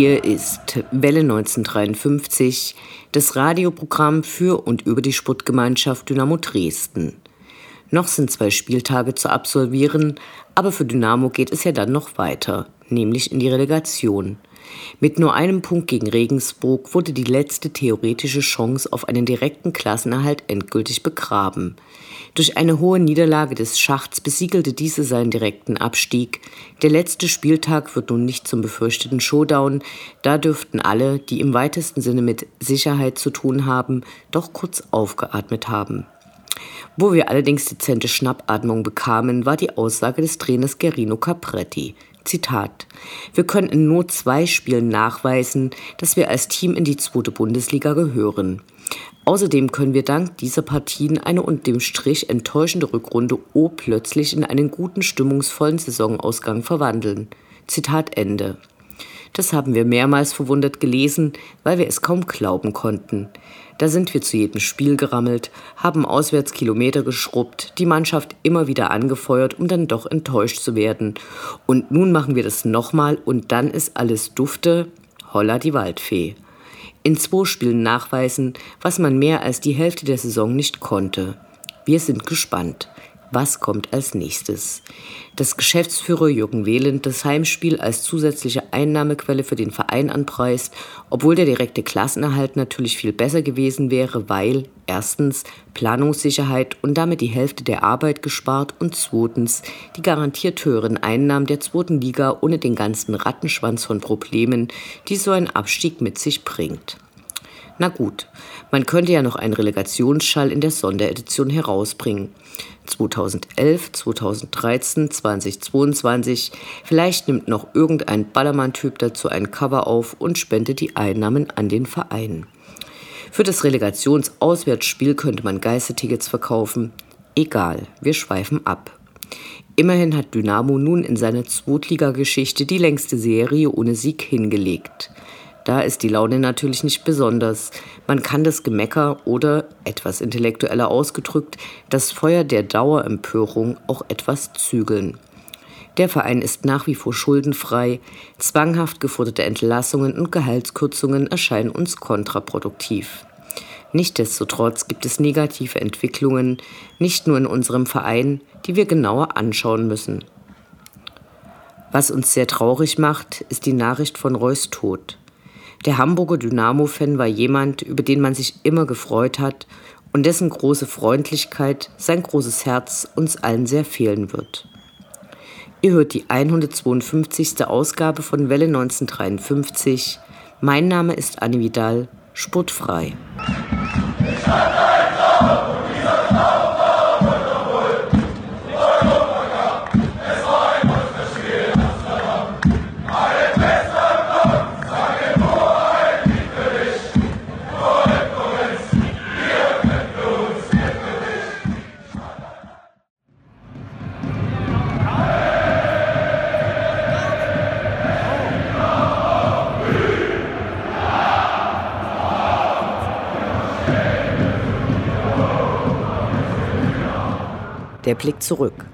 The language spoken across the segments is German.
Hier ist Welle 1953, das Radioprogramm für und über die Sportgemeinschaft Dynamo Dresden. Noch sind zwei Spieltage zu absolvieren, aber für Dynamo geht es ja dann noch weiter, nämlich in die Relegation. Mit nur einem Punkt gegen Regensburg wurde die letzte theoretische Chance auf einen direkten Klassenerhalt endgültig begraben. Durch eine hohe Niederlage des Schachts besiegelte diese seinen direkten Abstieg. Der letzte Spieltag wird nun nicht zum befürchteten Showdown, da dürften alle, die im weitesten Sinne mit Sicherheit zu tun haben, doch kurz aufgeatmet haben. Wo wir allerdings dezente Schnappatmung bekamen, war die Aussage des Trainers Gerino Capretti. Zitat. Wir können in nur zwei Spielen nachweisen, dass wir als Team in die zweite Bundesliga gehören. Außerdem können wir dank dieser Partien eine und dem Strich enttäuschende Rückrunde O plötzlich in einen guten, stimmungsvollen Saisonausgang verwandeln. Zitat Ende. Das haben wir mehrmals verwundert gelesen, weil wir es kaum glauben konnten. Da sind wir zu jedem Spiel gerammelt, haben auswärts Kilometer geschrubbt, die Mannschaft immer wieder angefeuert, um dann doch enttäuscht zu werden. Und nun machen wir das nochmal und dann ist alles dufte, holla die Waldfee. In zwei Spielen nachweisen, was man mehr als die Hälfte der Saison nicht konnte. Wir sind gespannt. Was kommt als nächstes? Dass Geschäftsführer Jürgen Wehland das Heimspiel als zusätzliche Einnahmequelle für den Verein anpreist, obwohl der direkte Klassenerhalt natürlich viel besser gewesen wäre, weil erstens Planungssicherheit und damit die Hälfte der Arbeit gespart und zweitens die garantiert höheren Einnahmen der zweiten Liga ohne den ganzen Rattenschwanz von Problemen, die so ein Abstieg mit sich bringt. Na gut, man könnte ja noch einen Relegationsschall in der Sonderedition herausbringen. 2011, 2013, 2022. Vielleicht nimmt noch irgendein Ballermann-Typ dazu ein Cover auf und spendet die Einnahmen an den Verein. Für das Relegationsauswärtsspiel könnte man Geistertickets verkaufen. Egal, wir schweifen ab. Immerhin hat Dynamo nun in seiner Zweitligageschichte die längste Serie ohne Sieg hingelegt. Da ist die Laune natürlich nicht besonders. Man kann das Gemecker oder, etwas intellektueller ausgedrückt, das Feuer der Dauerempörung auch etwas zügeln. Der Verein ist nach wie vor schuldenfrei. Zwanghaft geforderte Entlassungen und Gehaltskürzungen erscheinen uns kontraproduktiv. Nichtsdestotrotz gibt es negative Entwicklungen, nicht nur in unserem Verein, die wir genauer anschauen müssen. Was uns sehr traurig macht, ist die Nachricht von Reus Tod. Der Hamburger Dynamo-Fan war jemand, über den man sich immer gefreut hat und dessen große Freundlichkeit, sein großes Herz uns allen sehr fehlen wird. Ihr hört die 152. Ausgabe von Welle 1953. Mein Name ist Anne Vidal, sportfrei. Der Blick zurück.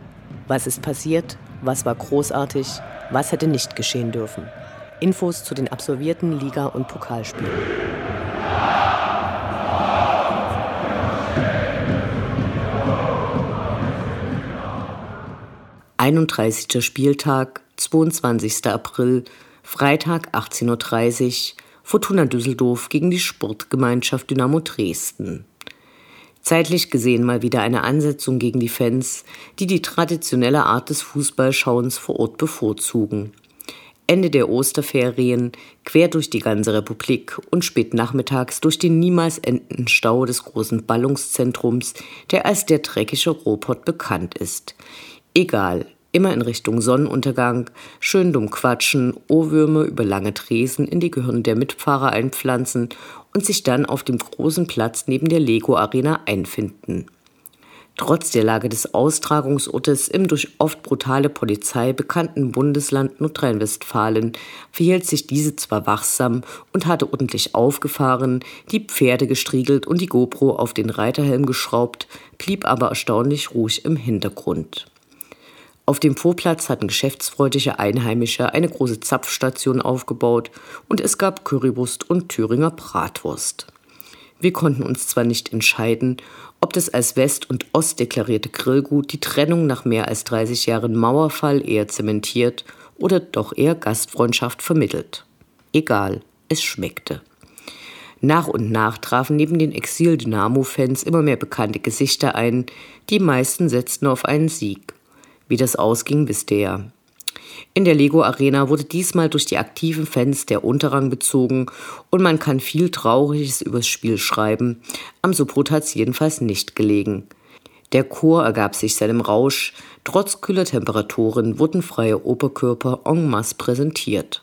Was ist passiert? Was war großartig? Was hätte nicht geschehen dürfen? Infos zu den absolvierten Liga- und Pokalspielen. Einunddreißigster Spieltag, 22. April, Freitag 18.30 Uhr, Fortuna Düsseldorf gegen die Sportgemeinschaft Dynamo Dresden. Zeitlich gesehen mal wieder eine Ansetzung gegen die Fans, die die traditionelle Art des Fußballschauens vor Ort bevorzugen. Ende der Osterferien quer durch die ganze Republik und spät nachmittags durch den niemals endenden Stau des großen Ballungszentrums, der als der dreckige Robot bekannt ist. Egal, immer in Richtung Sonnenuntergang, schön dumm quatschen, Ohrwürme über lange Tresen in die Gehirne der Mitfahrer einpflanzen und sich dann auf dem großen Platz neben der Lego Arena einfinden. Trotz der Lage des Austragungsortes im durch oft brutale Polizei bekannten Bundesland Nordrhein-Westfalen verhielt sich diese zwar wachsam und hatte ordentlich aufgefahren, die Pferde gestriegelt und die GoPro auf den Reiterhelm geschraubt, blieb aber erstaunlich ruhig im Hintergrund. Auf dem Vorplatz hatten geschäftsfreudige Einheimische eine große Zapfstation aufgebaut und es gab Currywurst und Thüringer Bratwurst. Wir konnten uns zwar nicht entscheiden, ob das als West- und Ost deklarierte Grillgut die Trennung nach mehr als 30 Jahren Mauerfall eher zementiert oder doch eher Gastfreundschaft vermittelt. Egal, es schmeckte. Nach und nach trafen neben den Exil-Dynamo-Fans immer mehr bekannte Gesichter ein, die meisten setzten auf einen Sieg. Wie das ausging, wisst ihr ja. In der Lego Arena wurde diesmal durch die aktiven Fans der Unterrang bezogen und man kann viel Trauriges übers Spiel schreiben. Am Support hat es jedenfalls nicht gelegen. Der Chor ergab sich seinem Rausch. Trotz kühler Temperaturen wurden freie Oberkörper en masse präsentiert.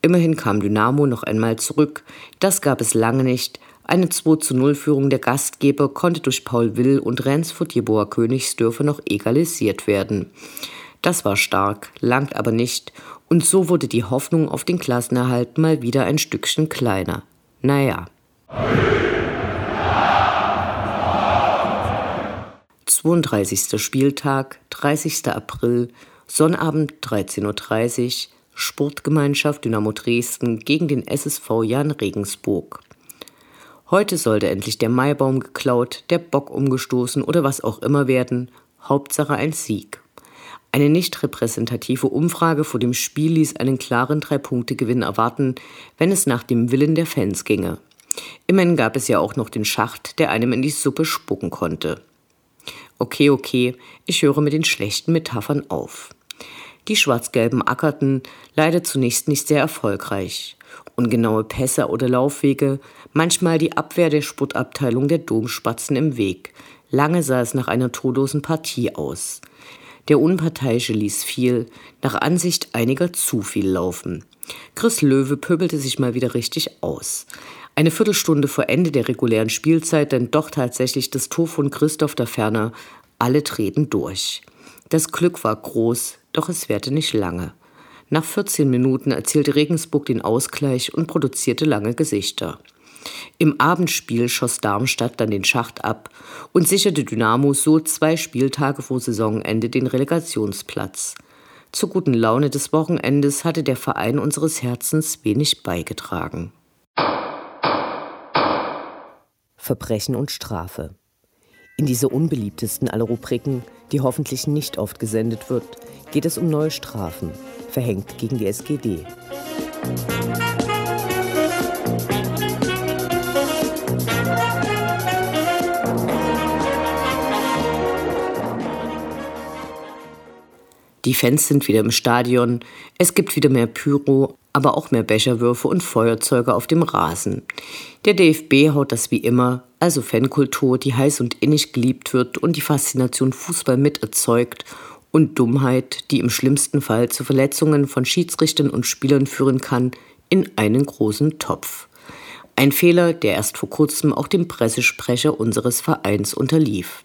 Immerhin kam Dynamo noch einmal zurück. Das gab es lange nicht. Eine 2 zu 0 Führung der Gastgeber konnte durch Paul Will und Rensford Jeboa Königsdörfer noch egalisiert werden. Das war stark, langt aber nicht, und so wurde die Hoffnung auf den Klassenerhalt mal wieder ein Stückchen kleiner. Naja. 32. Spieltag, 30. April, Sonnabend 13.30 Uhr, Sportgemeinschaft Dynamo Dresden gegen den SSV Jan Regensburg. Heute sollte endlich der Maibaum geklaut, der Bock umgestoßen oder was auch immer werden, Hauptsache ein Sieg. Eine nicht repräsentative Umfrage vor dem Spiel ließ einen klaren Drei-Punkte-Gewinn erwarten, wenn es nach dem Willen der Fans ginge. Immerhin gab es ja auch noch den Schacht, der einem in die Suppe spucken konnte. Okay, okay, ich höre mit den schlechten Metaphern auf. Die Schwarz-Gelben ackerten, leider zunächst nicht sehr erfolgreich. Ungenaue Pässe oder Laufwege, manchmal die Abwehr der Sportabteilung der Domspatzen im Weg. Lange sah es nach einer torlosen Partie aus. Der Unparteiische ließ viel, nach Ansicht einiger zu viel laufen. Chris Löwe pöbelte sich mal wieder richtig aus. Eine Viertelstunde vor Ende der regulären Spielzeit dann doch tatsächlich das Tor von Christoph da Ferner. Alle treten durch. Das Glück war groß, doch es währte nicht lange. Nach 14 Minuten erzielte Regensburg den Ausgleich und produzierte lange Gesichter. Im Abendspiel schoss Darmstadt dann den Schacht ab und sicherte Dynamo so zwei Spieltage vor Saisonende den Relegationsplatz. Zur guten Laune des Wochenendes hatte der Verein unseres Herzens wenig beigetragen. Verbrechen und Strafe. In dieser unbeliebtesten aller Rubriken, die hoffentlich nicht oft gesendet wird, geht es um neue Strafen, verhängt gegen die SGD. Die Fans sind wieder im Stadion, es gibt wieder mehr Pyro, aber auch mehr Becherwürfe und Feuerzeuge auf dem Rasen. Der DFB haut das wie immer, also Fankultur, die heiß und innig geliebt wird und die Faszination Fußball mit erzeugt und Dummheit, die im schlimmsten Fall zu Verletzungen von Schiedsrichtern und Spielern führen kann, in einen großen Topf. Ein Fehler, der erst vor kurzem auch dem Pressesprecher unseres Vereins unterlief.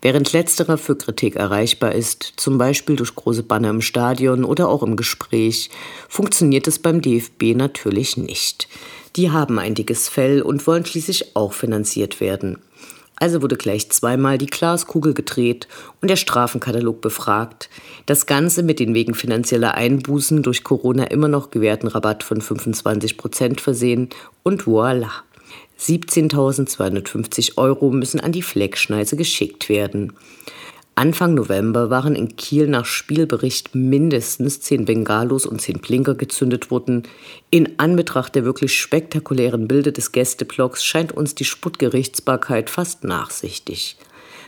Während letzterer für Kritik erreichbar ist, zum Beispiel durch große Banner im Stadion oder auch im Gespräch, funktioniert es beim DFB natürlich nicht. Die haben ein dickes Fell und wollen schließlich auch finanziert werden. Also wurde gleich zweimal die Glaskugel gedreht und der Strafenkatalog befragt. Das Ganze mit den wegen finanzieller Einbußen durch Corona immer noch gewährten Rabatt von 25 Prozent versehen und voilà. 17.250 Euro müssen an die Fleckschneise geschickt werden. Anfang November waren in Kiel nach Spielbericht mindestens zehn Bengalos und zehn Blinker gezündet worden. In Anbetracht der wirklich spektakulären Bilder des Gästeblocks scheint uns die Sputtgerichtsbarkeit fast nachsichtig.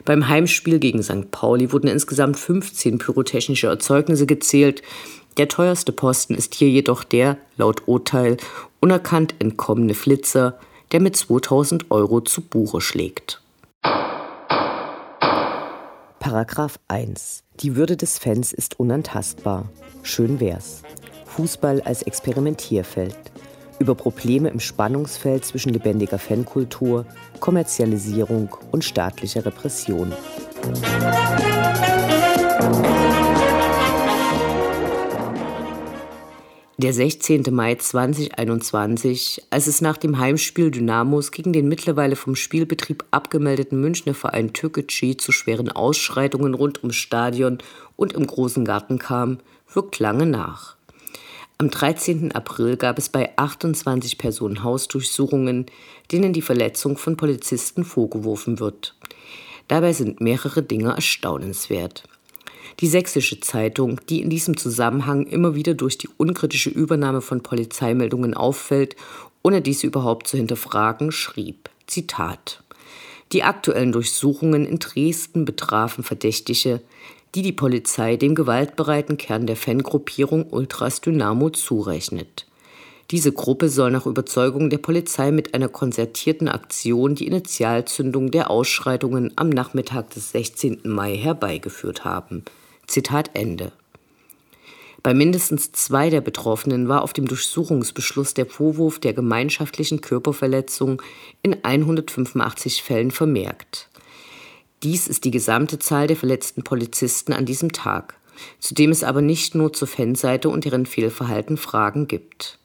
Beim Heimspiel gegen St. Pauli wurden insgesamt 15 pyrotechnische Erzeugnisse gezählt. Der teuerste Posten ist hier jedoch der, laut Urteil, unerkannt entkommene Flitzer, der mit 2000 Euro zu Buche schlägt. Paragraph 1. Die Würde des Fans ist unantastbar. Schön wär's. Fußball als Experimentierfeld. Über Probleme im Spannungsfeld zwischen lebendiger Fankultur, Kommerzialisierung und staatlicher Repression. Der 16. Mai 2021, als es nach dem Heimspiel Dynamos gegen den mittlerweile vom Spielbetrieb abgemeldeten Münchner Verein Türkgücü zu schweren Ausschreitungen rund ums Stadion und im Großen Garten kam, wirkt lange nach. Am 13. April gab es bei 28 Personen Hausdurchsuchungen, denen die Verletzung von Polizisten vorgeworfen wird. Dabei sind mehrere Dinge erstaunenswert. Die Sächsische Zeitung, die in diesem Zusammenhang immer wieder durch die unkritische Übernahme von Polizeimeldungen auffällt, ohne diese überhaupt zu hinterfragen, schrieb, Zitat, die aktuellen Durchsuchungen in Dresden betrafen Verdächtige, die die Polizei dem gewaltbereiten Kern der Fangruppierung Ultras Dynamo zurechnet. Diese Gruppe soll nach Überzeugung der Polizei mit einer konzertierten Aktion die Initialzündung der Ausschreitungen am Nachmittag des 16. Mai herbeigeführt haben. Zitat Ende. Bei mindestens zwei der Betroffenen war auf dem Durchsuchungsbeschluss der Vorwurf der gemeinschaftlichen Körperverletzung in 185 Fällen vermerkt. Dies ist die gesamte Zahl der verletzten Polizisten an diesem Tag, zu dem es aber nicht nur zur Fanseite und deren Fehlverhalten Fragen gibt.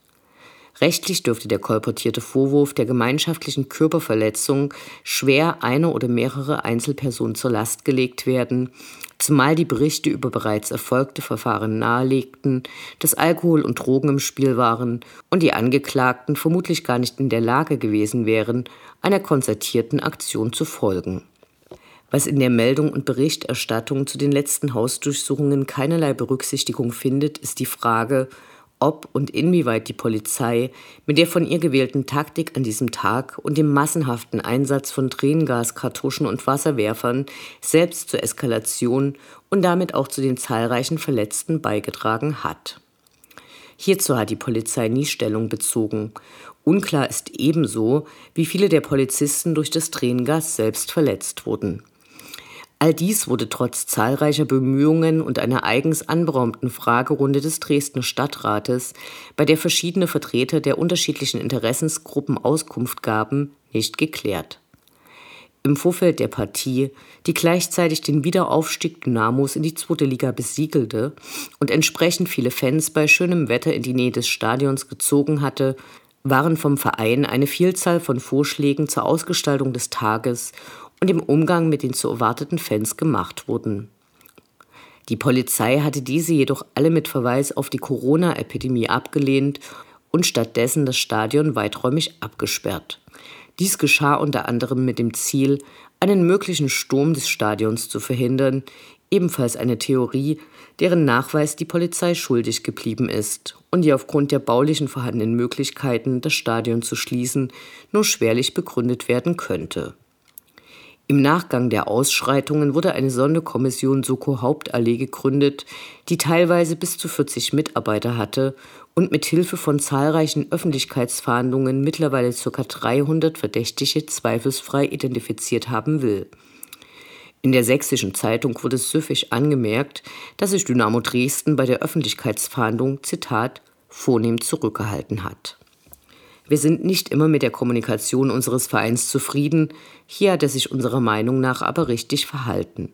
Rechtlich dürfte der kolportierte Vorwurf der gemeinschaftlichen Körperverletzung schwer einer oder mehrere Einzelpersonen zur Last gelegt werden, zumal die Berichte über bereits erfolgte Verfahren nahelegten, dass Alkohol und Drogen im Spiel waren und die Angeklagten vermutlich gar nicht in der Lage gewesen wären, einer konzertierten Aktion zu folgen. Was in der Meldung und Berichterstattung zu den letzten Hausdurchsuchungen keinerlei Berücksichtigung findet, ist die Frage, ob und inwieweit die Polizei mit der von ihr gewählten Taktik an diesem Tag und dem massenhaften Einsatz von Tränengaskartuschen und Wasserwerfern selbst zur Eskalation und damit auch zu den zahlreichen Verletzten beigetragen hat. Hierzu hat die Polizei nie Stellung bezogen. Unklar ist ebenso, wie viele der Polizisten durch das Tränengas selbst verletzt wurden. All dies wurde trotz zahlreicher Bemühungen und einer eigens anberaumten Fragerunde des Dresdner Stadtrates, bei der verschiedene Vertreter der unterschiedlichen Interessensgruppen Auskunft gaben, nicht geklärt. Im Vorfeld der Partie, die gleichzeitig den Wiederaufstieg Dynamos in die zweite Liga besiegelte und entsprechend viele Fans bei schönem Wetter in die Nähe des Stadions gezogen hatte, waren vom Verein eine Vielzahl von Vorschlägen zur Ausgestaltung des Tages und im Umgang mit den zu erwarteten Fans gemacht wurden. Die Polizei hatte diese jedoch alle mit Verweis auf die Corona-Epidemie abgelehnt und stattdessen das Stadion weiträumig abgesperrt. Dies geschah unter anderem mit dem Ziel, einen möglichen Sturm des Stadions zu verhindern, ebenfalls eine Theorie, deren Nachweis die Polizei schuldig geblieben ist und die aufgrund der baulichen vorhandenen Möglichkeiten, das Stadion zu schließen, nur schwerlich begründet werden könnte. Im Nachgang der Ausschreitungen wurde eine Sonderkommission Soko Hauptallee gegründet, die teilweise bis zu 40 Mitarbeiter hatte und mit Hilfe von zahlreichen Öffentlichkeitsverhandlungen mittlerweile ca. 300 Verdächtige zweifelsfrei identifiziert haben will. In der sächsischen Zeitung wurde süffig angemerkt, dass sich Dynamo Dresden bei der Öffentlichkeitsverhandlung, Zitat, vornehm zurückgehalten hat. Wir sind nicht immer mit der Kommunikation unseres Vereins zufrieden, hier hat er sich unserer Meinung nach aber richtig verhalten.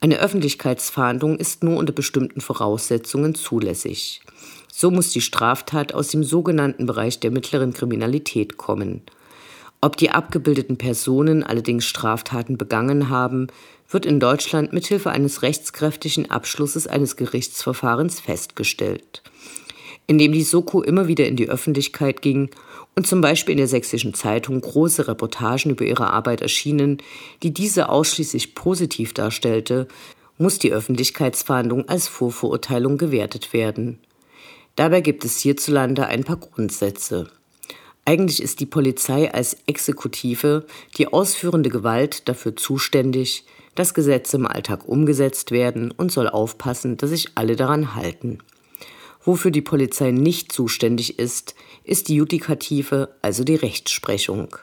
Eine Öffentlichkeitsfahndung ist nur unter bestimmten Voraussetzungen zulässig. So muss die Straftat aus dem sogenannten Bereich der mittleren Kriminalität kommen. Ob die abgebildeten Personen allerdings Straftaten begangen haben, wird in Deutschland mithilfe eines rechtskräftigen Abschlusses eines Gerichtsverfahrens festgestellt. Indem die Soko immer wieder in die Öffentlichkeit ging und zum Beispiel in der Sächsischen Zeitung große Reportagen über ihre Arbeit erschienen, die diese ausschließlich positiv darstellte, muss die Öffentlichkeitsfahndung als Vorverurteilung gewertet werden. Dabei gibt es hierzulande ein paar Grundsätze. Eigentlich ist die Polizei als Exekutive, die ausführende Gewalt, dafür zuständig, dass Gesetze im Alltag umgesetzt werden und soll aufpassen, dass sich alle daran halten. Wofür die Polizei nicht zuständig ist, ist die Judikative, also die Rechtsprechung.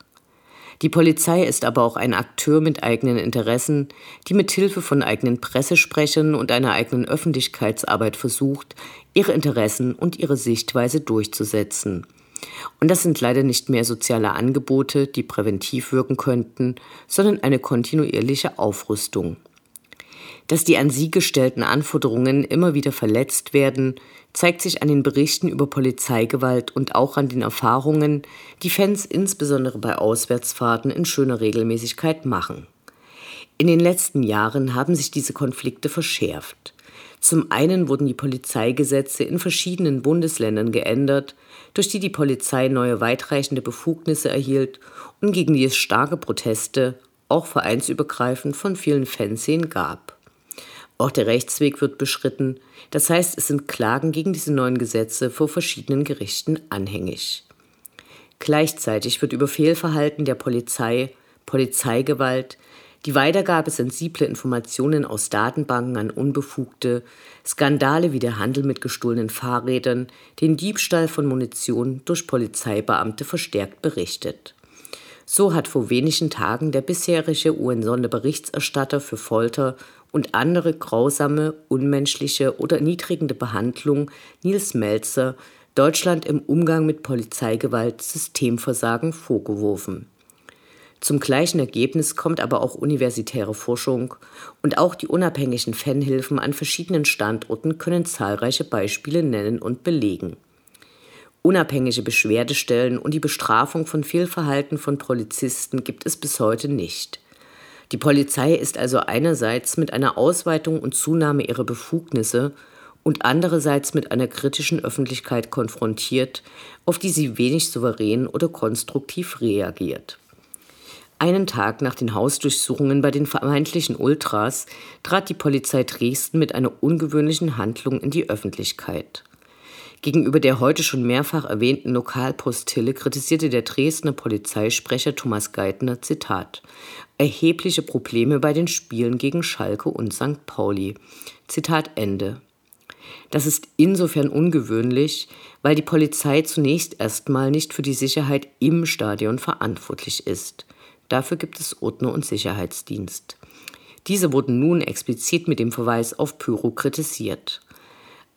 Die Polizei ist aber auch ein Akteur mit eigenen Interessen, die mit Hilfe von eigenen Pressesprechern und einer eigenen Öffentlichkeitsarbeit versucht, ihre Interessen und ihre Sichtweise durchzusetzen. Und das sind leider nicht mehr soziale Angebote, die präventiv wirken könnten, sondern eine kontinuierliche Aufrüstung. Dass die an sie gestellten Anforderungen immer wieder verletzt werden, zeigt sich an den Berichten über Polizeigewalt und auch an den Erfahrungen, die Fans insbesondere bei Auswärtsfahrten in schöner Regelmäßigkeit machen. In den letzten Jahren haben sich diese Konflikte verschärft. Zum einen wurden die Polizeigesetze in verschiedenen Bundesländern geändert, durch die die Polizei neue weitreichende Befugnisse erhielt und gegen die es starke Proteste, auch vereinsübergreifend, von vielen Fanszenen gab. Auch der Rechtsweg wird beschritten, das heißt, es sind Klagen gegen diese neuen Gesetze vor verschiedenen Gerichten anhängig. Gleichzeitig wird über Fehlverhalten der Polizei, Polizeigewalt, die Weitergabe sensibler Informationen aus Datenbanken an Unbefugte, Skandale wie der Handel mit gestohlenen Fahrrädern, den Diebstahl von Munition durch Polizeibeamte verstärkt berichtet. So hat vor wenigen Tagen der bisherige UN-Sonderberichterstatter für Folter und andere grausame, unmenschliche oder erniedrigende Behandlung Nils Melzer Deutschland im Umgang mit Polizeigewalt Systemversagen vorgeworfen. Zum gleichen Ergebnis kommt aber auch universitäre Forschung und auch die unabhängigen Fanhilfen an verschiedenen Standorten können zahlreiche Beispiele nennen und belegen. Unabhängige Beschwerdestellen und die Bestrafung von Fehlverhalten von Polizisten gibt es bis heute nicht. Die Polizei ist also einerseits mit einer Ausweitung und Zunahme ihrer Befugnisse und andererseits mit einer kritischen Öffentlichkeit konfrontiert, auf die sie wenig souverän oder konstruktiv reagiert. Einen Tag nach den Hausdurchsuchungen bei den vermeintlichen Ultras trat die Polizei Dresden mit einer ungewöhnlichen Handlung in die Öffentlichkeit. Gegenüber der heute schon mehrfach erwähnten Lokalpostille kritisierte der Dresdner Polizeisprecher Thomas Geithner, Zitat, erhebliche Probleme bei den Spielen gegen Schalke und St. Pauli. Zitat Ende. Das ist insofern ungewöhnlich, weil die Polizei zunächst erstmal nicht für die Sicherheit im Stadion verantwortlich ist. Dafür gibt es Ordner- und Sicherheitsdienst. Diese wurden nun explizit mit dem Verweis auf Pyro kritisiert.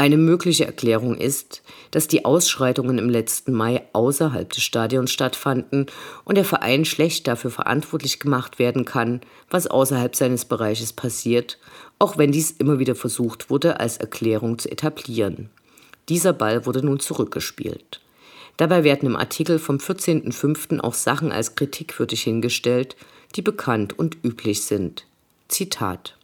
Eine mögliche Erklärung ist, dass die Ausschreitungen im letzten Mai außerhalb des Stadions stattfanden und der Verein schlecht dafür verantwortlich gemacht werden kann, was außerhalb seines Bereiches passiert, auch wenn dies immer wieder versucht wurde, als Erklärung zu etablieren. Dieser Ball wurde nun zurückgespielt. Dabei werden im Artikel vom 14.05. auch Sachen als kritikwürdig hingestellt, die bekannt und üblich sind. Zitat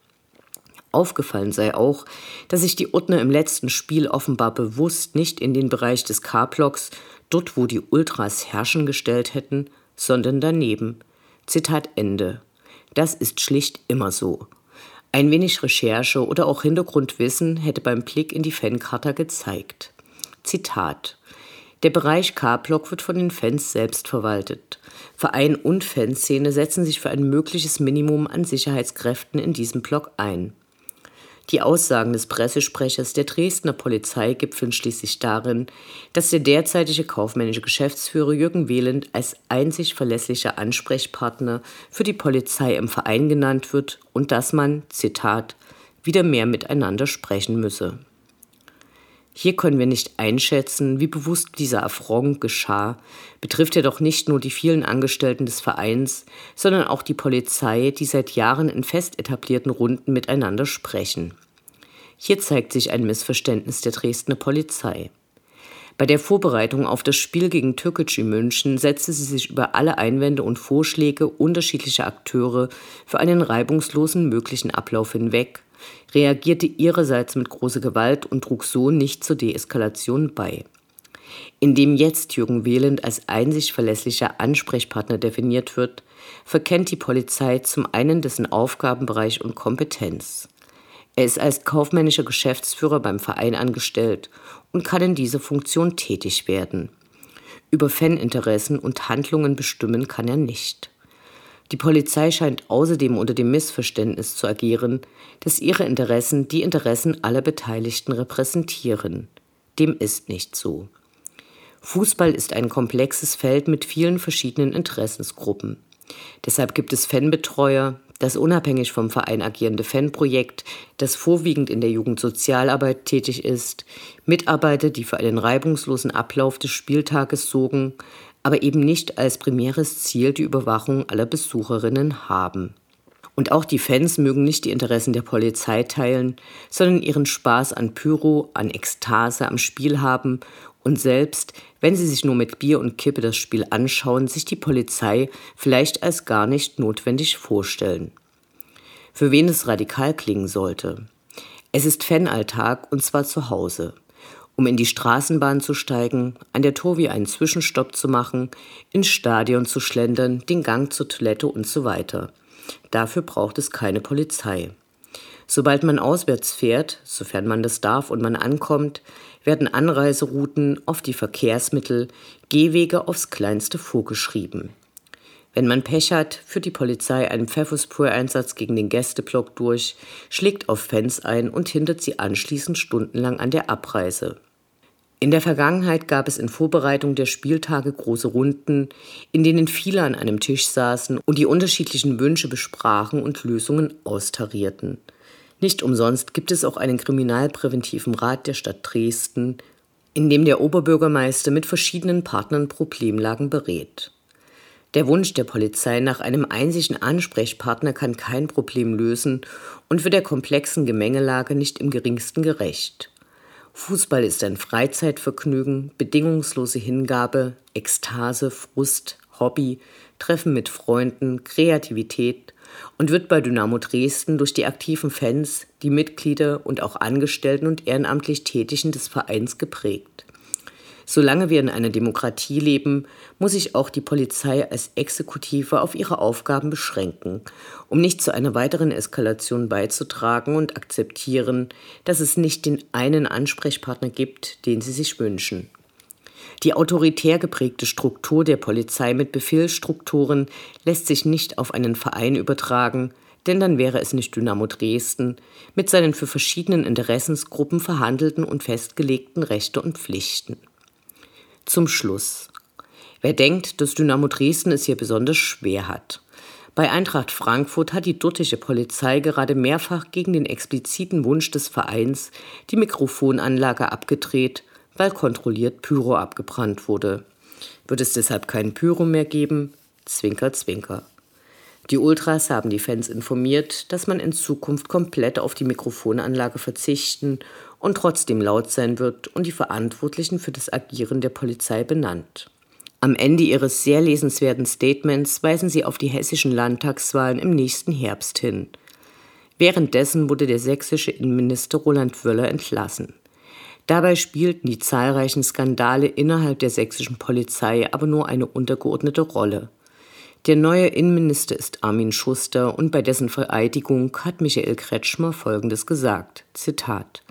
Aufgefallen sei auch, dass sich die Ordner im letzten Spiel offenbar bewusst nicht in den Bereich des K-Blocks, dort wo die Ultras herrschen, gestellt hätten, sondern daneben. Zitat Ende. Das ist schlicht immer so. Ein wenig Recherche oder auch Hintergrundwissen hätte beim Blick in die Fankarte gezeigt. Zitat. Der Bereich K-Block wird von den Fans selbst verwaltet. Verein und Fanszene setzen sich für ein mögliches Minimum an Sicherheitskräften in diesem Block ein. Die Aussagen des Pressesprechers der Dresdner Polizei gipfeln schließlich darin, dass der derzeitige kaufmännische Geschäftsführer Jürgen Wehland als einzig verlässlicher Ansprechpartner für die Polizei im Verein genannt wird und dass man, Zitat, wieder mehr miteinander sprechen müsse. Hier können wir nicht einschätzen, wie bewusst dieser Affront geschah, betrifft jedoch nicht nur die vielen Angestellten des Vereins, sondern auch die Polizei, die seit Jahren in fest etablierten Runden miteinander sprechen. Hier zeigt sich ein Missverständnis der Dresdner Polizei. Bei der Vorbereitung auf das Spiel gegen Türkgücü München setzte sie sich über alle Einwände und Vorschläge unterschiedlicher Akteure für einen reibungslosen möglichen Ablauf hinweg reagierte ihrerseits mit großer Gewalt und trug so nicht zur Deeskalation bei. Indem jetzt Jürgen Wehland als einzig verlässlicher Ansprechpartner definiert wird, verkennt die Polizei zum einen dessen Aufgabenbereich und Kompetenz. Er ist als kaufmännischer Geschäftsführer beim Verein angestellt und kann in dieser Funktion tätig werden. Über Faninteressen und Handlungen bestimmen kann er nicht. Die Polizei scheint außerdem unter dem Missverständnis zu agieren, dass ihre Interessen die Interessen aller Beteiligten repräsentieren. Dem ist nicht so. Fußball ist ein komplexes Feld mit vielen verschiedenen Interessensgruppen. Deshalb gibt es Fanbetreuer, das unabhängig vom Verein agierende Fanprojekt, das vorwiegend in der Jugendsozialarbeit tätig ist, Mitarbeiter, die für einen reibungslosen Ablauf des Spieltages sorgen, aber eben nicht als primäres Ziel die Überwachung aller Besucherinnen haben. Und auch die Fans mögen nicht die Interessen der Polizei teilen, sondern ihren Spaß an Pyro, an Ekstase am Spiel haben und selbst, wenn sie sich nur mit Bier und Kippe das Spiel anschauen, sich die Polizei vielleicht als gar nicht notwendig vorstellen. Für wen es radikal klingen sollte. Es ist Fanalltag und zwar zu Hause. Um in die Straßenbahn zu steigen, an der Torwie einen Zwischenstopp zu machen, ins Stadion zu schlendern, den Gang zur Toilette und so weiter. Dafür braucht es keine Polizei. Sobald man auswärts fährt, sofern man das darf und man ankommt, werden Anreiserouten auf die Verkehrsmittel, Gehwege aufs kleinste vorgeschrieben. Wenn man Pech hat, führt die Polizei einen Pfefferspray-Einsatz gegen den Gästeblock durch, schlägt auf Fans ein und hindert sie anschließend stundenlang an der Abreise. In der Vergangenheit gab es in Vorbereitung der Spieltage große Runden, in denen viele an einem Tisch saßen und die unterschiedlichen Wünsche besprachen und Lösungen austarierten. Nicht umsonst gibt es auch einen kriminalpräventiven Rat der Stadt Dresden, in dem der Oberbürgermeister mit verschiedenen Partnern Problemlagen berät. Der Wunsch der Polizei nach einem einzigen Ansprechpartner kann kein Problem lösen und wird der komplexen Gemengelage nicht im geringsten gerecht. Fußball ist ein Freizeitvergnügen, bedingungslose Hingabe, Ekstase, Frust, Hobby, Treffen mit Freunden, Kreativität und wird bei Dynamo Dresden durch die aktiven Fans, die Mitglieder und auch Angestellten und ehrenamtlich Tätigen des Vereins geprägt. Solange wir in einer Demokratie leben, muss sich auch die Polizei als Exekutive auf ihre Aufgaben beschränken, um nicht zu einer weiteren Eskalation beizutragen und akzeptieren, dass es nicht den einen Ansprechpartner gibt, den sie sich wünschen. Die autoritär geprägte Struktur der Polizei mit Befehlsstrukturen lässt sich nicht auf einen Verein übertragen, denn dann wäre es nicht Dynamo Dresden mit seinen für verschiedenen Interessensgruppen verhandelten und festgelegten Rechte und Pflichten. Zum Schluss. Wer denkt, dass Dynamo Dresden es hier besonders schwer hat? Bei Eintracht Frankfurt hat die dortige Polizei gerade mehrfach gegen den expliziten Wunsch des Vereins die Mikrofonanlage abgedreht weil kontrolliert Pyro abgebrannt wurde. Wird es deshalb kein Pyro mehr geben? Zwinker, zwinker. Die Ultras haben die Fans informiert, dass man in Zukunft komplett auf die Mikrofonanlage verzichten und trotzdem laut sein wird und die Verantwortlichen für das Agieren der Polizei benannt. Am Ende ihres sehr lesenswerten Statements weisen sie auf die hessischen Landtagswahlen im nächsten Herbst hin. Währenddessen wurde der sächsische Innenminister Roland Wöller entlassen. Dabei spielten die zahlreichen Skandale innerhalb der sächsischen Polizei aber nur eine untergeordnete Rolle. Der neue Innenminister ist Armin Schuster und bei dessen Vereidigung hat Michael Kretschmer Folgendes gesagt. Zitat.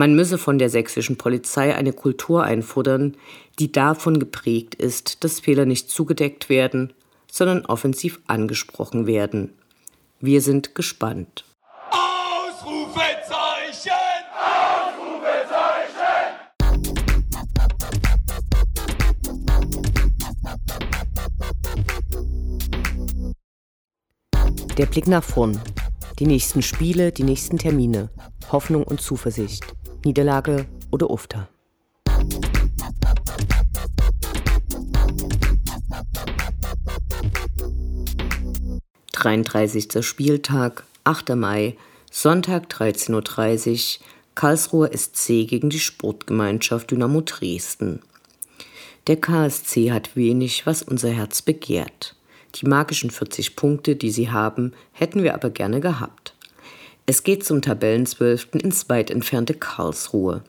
Man müsse von der sächsischen Polizei eine Kultur einfordern, die davon geprägt ist, dass Fehler nicht zugedeckt werden, sondern offensiv angesprochen werden. Wir sind gespannt. Der Blick nach vorn. Die nächsten Spiele, die nächsten Termine. Hoffnung und Zuversicht. Niederlage oder Ufter. Dreiunddreißigster Spieltag, 8. Mai, Sonntag 13.30 Uhr, Karlsruher SC gegen die Sportgemeinschaft Dynamo Dresden. Der KSC hat wenig, was unser Herz begehrt. Die magischen 40 Punkte, die sie haben, hätten wir aber gerne gehabt. Es geht zum Tabellenzwölften ins weit entfernte Karlsruhe.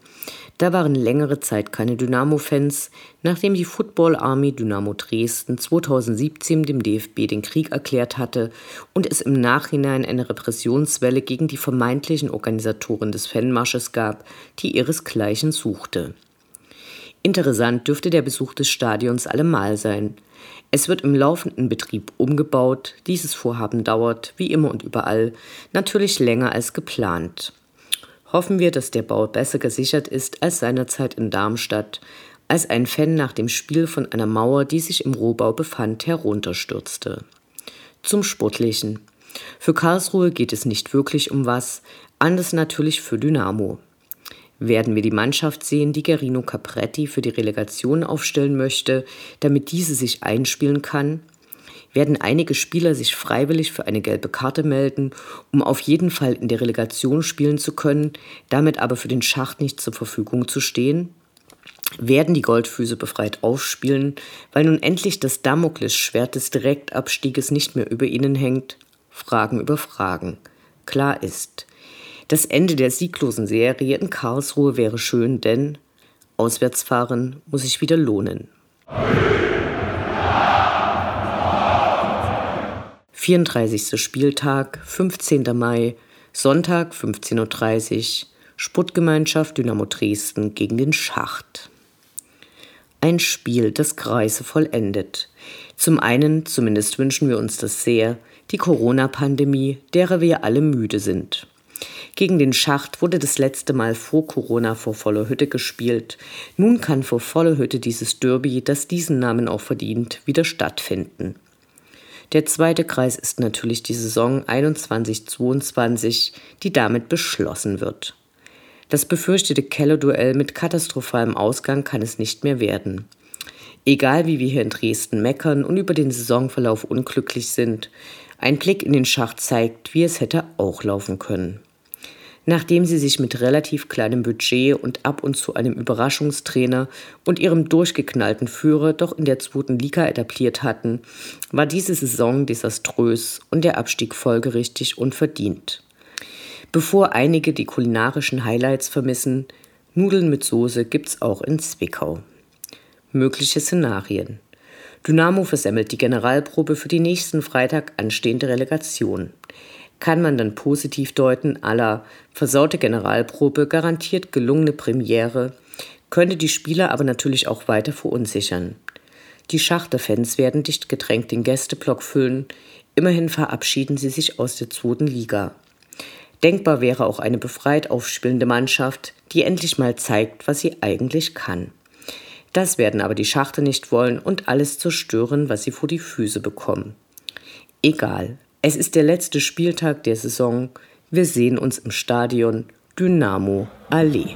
Da waren längere Zeit keine Dynamo-Fans, nachdem die Football Army Dynamo Dresden 2017 dem DFB den Krieg erklärt hatte und es im Nachhinein eine Repressionswelle gegen die vermeintlichen Organisatoren des Fanmarsches gab, die ihresgleichen suchte. Interessant dürfte der Besuch des Stadions allemal sein. Es wird im laufenden Betrieb umgebaut. Dieses Vorhaben dauert, wie immer und überall, natürlich länger als geplant. Hoffen wir, dass der Bau besser gesichert ist als seinerzeit in Darmstadt, als ein Fan nach dem Spiel von einer Mauer, die sich im Rohbau befand, herunterstürzte. Zum Sportlichen. Für Karlsruhe geht es nicht wirklich um was, anders natürlich für Dynamo. Werden wir die Mannschaft sehen, die Gerino Capretti für die Relegation aufstellen möchte, damit diese sich einspielen kann? werden einige Spieler sich freiwillig für eine gelbe Karte melden, um auf jeden Fall in der Relegation spielen zu können, damit aber für den Schacht nicht zur Verfügung zu stehen? Werden die Goldfüße befreit aufspielen, weil nun endlich das Damoklesschwert des Direktabstieges nicht mehr über ihnen hängt? Fragen über Fragen. Klar ist, das Ende der sieglosen Serie in Karlsruhe wäre schön, denn Auswärtsfahren muss sich wieder lohnen. 34. Spieltag, 15. Mai, Sonntag 15.30 Uhr, Sportgemeinschaft Dynamo Dresden gegen den Schacht. Ein Spiel, das Kreise vollendet. Zum einen, zumindest wünschen wir uns das sehr, die Corona-Pandemie, derer wir alle müde sind. Gegen den Schacht wurde das letzte Mal vor Corona vor voller Hütte gespielt. Nun kann vor voller Hütte dieses Derby, das diesen Namen auch verdient, wieder stattfinden. Der zweite Kreis ist natürlich die Saison 21-22, die damit beschlossen wird. Das befürchtete Keller-Duell mit katastrophalem Ausgang kann es nicht mehr werden. Egal wie wir hier in Dresden meckern und über den Saisonverlauf unglücklich sind, ein Blick in den Schacht zeigt, wie es hätte auch laufen können. Nachdem sie sich mit relativ kleinem Budget und ab und zu einem Überraschungstrainer und ihrem durchgeknallten Führer doch in der zweiten Liga etabliert hatten, war diese Saison desaströs und der Abstieg folgerichtig und verdient. Bevor einige die kulinarischen Highlights vermissen, Nudeln mit Soße gibt's auch in Zwickau. Mögliche Szenarien. Dynamo versemmelt die Generalprobe für die nächsten Freitag anstehende Relegation kann man dann positiv deuten, aller versaute Generalprobe, garantiert gelungene Premiere, könnte die Spieler aber natürlich auch weiter verunsichern. Die Schachterfans werden dicht gedrängt den Gästeblock füllen, immerhin verabschieden sie sich aus der zweiten Liga. Denkbar wäre auch eine befreit aufspielende Mannschaft, die endlich mal zeigt, was sie eigentlich kann. Das werden aber die Schachter nicht wollen und alles zerstören, was sie vor die Füße bekommen. Egal, es ist der letzte Spieltag der Saison. Wir sehen uns im Stadion Dynamo Allee.